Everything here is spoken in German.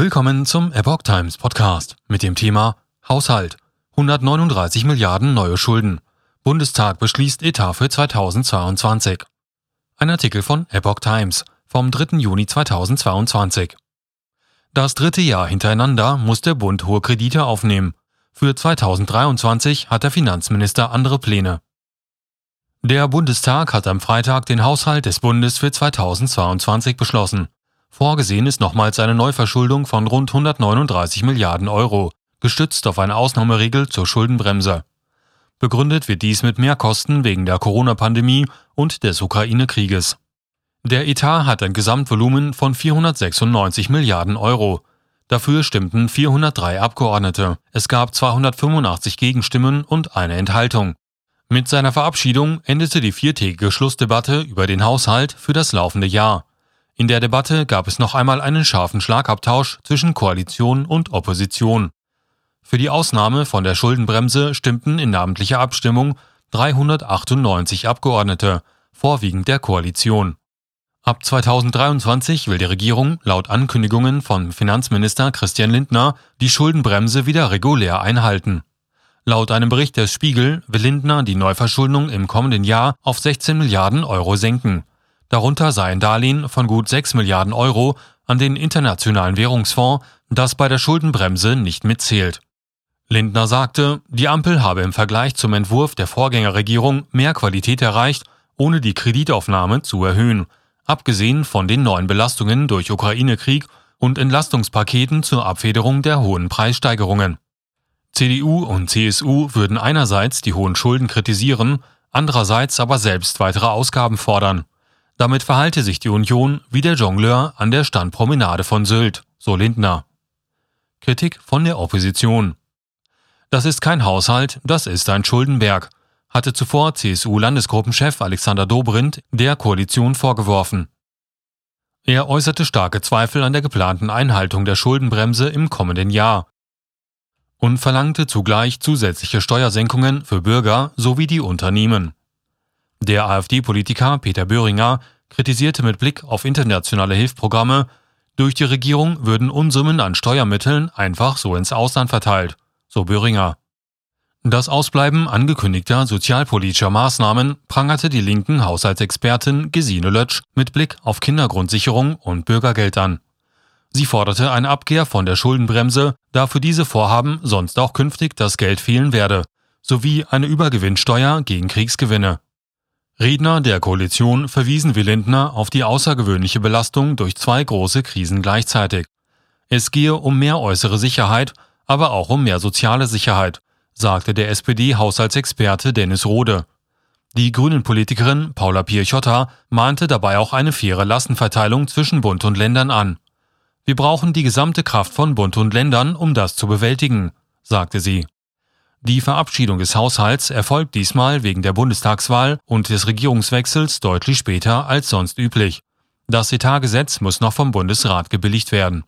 Willkommen zum Epoch Times Podcast mit dem Thema Haushalt. 139 Milliarden neue Schulden. Bundestag beschließt Etat für 2022. Ein Artikel von Epoch Times vom 3. Juni 2022. Das dritte Jahr hintereinander muss der Bund hohe Kredite aufnehmen. Für 2023 hat der Finanzminister andere Pläne. Der Bundestag hat am Freitag den Haushalt des Bundes für 2022 beschlossen. Vorgesehen ist nochmals eine Neuverschuldung von rund 139 Milliarden Euro, gestützt auf eine Ausnahmeregel zur Schuldenbremse. Begründet wird dies mit Mehrkosten wegen der Corona-Pandemie und des Ukraine-Krieges. Der Etat hat ein Gesamtvolumen von 496 Milliarden Euro. Dafür stimmten 403 Abgeordnete. Es gab 285 Gegenstimmen und eine Enthaltung. Mit seiner Verabschiedung endete die viertägige Schlussdebatte über den Haushalt für das laufende Jahr. In der Debatte gab es noch einmal einen scharfen Schlagabtausch zwischen Koalition und Opposition. Für die Ausnahme von der Schuldenbremse stimmten in namentlicher Abstimmung 398 Abgeordnete, vorwiegend der Koalition. Ab 2023 will die Regierung laut Ankündigungen von Finanzminister Christian Lindner die Schuldenbremse wieder regulär einhalten. Laut einem Bericht des Spiegel will Lindner die Neuverschuldung im kommenden Jahr auf 16 Milliarden Euro senken. Darunter seien Darlehen von gut 6 Milliarden Euro an den Internationalen Währungsfonds, das bei der Schuldenbremse nicht mitzählt. Lindner sagte, die Ampel habe im Vergleich zum Entwurf der Vorgängerregierung mehr Qualität erreicht, ohne die Kreditaufnahme zu erhöhen, abgesehen von den neuen Belastungen durch Ukraine-Krieg und Entlastungspaketen zur Abfederung der hohen Preissteigerungen. CDU und CSU würden einerseits die hohen Schulden kritisieren, andererseits aber selbst weitere Ausgaben fordern. Damit verhalte sich die Union wie der Jongleur an der Standpromenade von Sylt, so Lindner. Kritik von der Opposition. Das ist kein Haushalt, das ist ein Schuldenberg, hatte zuvor CSU-Landesgruppenchef Alexander Dobrindt der Koalition vorgeworfen. Er äußerte starke Zweifel an der geplanten Einhaltung der Schuldenbremse im kommenden Jahr und verlangte zugleich zusätzliche Steuersenkungen für Bürger sowie die Unternehmen. Der AfD-Politiker Peter Böhringer kritisierte mit Blick auf internationale Hilfsprogramme, durch die Regierung würden Unsummen an Steuermitteln einfach so ins Ausland verteilt, so Böhringer. Das Ausbleiben angekündigter sozialpolitischer Maßnahmen prangerte die linken Haushaltsexpertin Gesine Lötsch mit Blick auf Kindergrundsicherung und Bürgergeld an. Sie forderte eine Abkehr von der Schuldenbremse, da für diese Vorhaben sonst auch künftig das Geld fehlen werde, sowie eine Übergewinnsteuer gegen Kriegsgewinne. Redner der Koalition verwiesen wie Lindner auf die außergewöhnliche Belastung durch zwei große Krisen gleichzeitig. Es gehe um mehr äußere Sicherheit, aber auch um mehr soziale Sicherheit, sagte der SPD-Haushaltsexperte Dennis Rode. Die Grünen-Politikerin Paula Pirchotta mahnte dabei auch eine faire Lastenverteilung zwischen Bund und Ländern an. Wir brauchen die gesamte Kraft von Bund und Ländern, um das zu bewältigen, sagte sie. Die Verabschiedung des Haushalts erfolgt diesmal wegen der Bundestagswahl und des Regierungswechsels deutlich später als sonst üblich. Das Etatgesetz muss noch vom Bundesrat gebilligt werden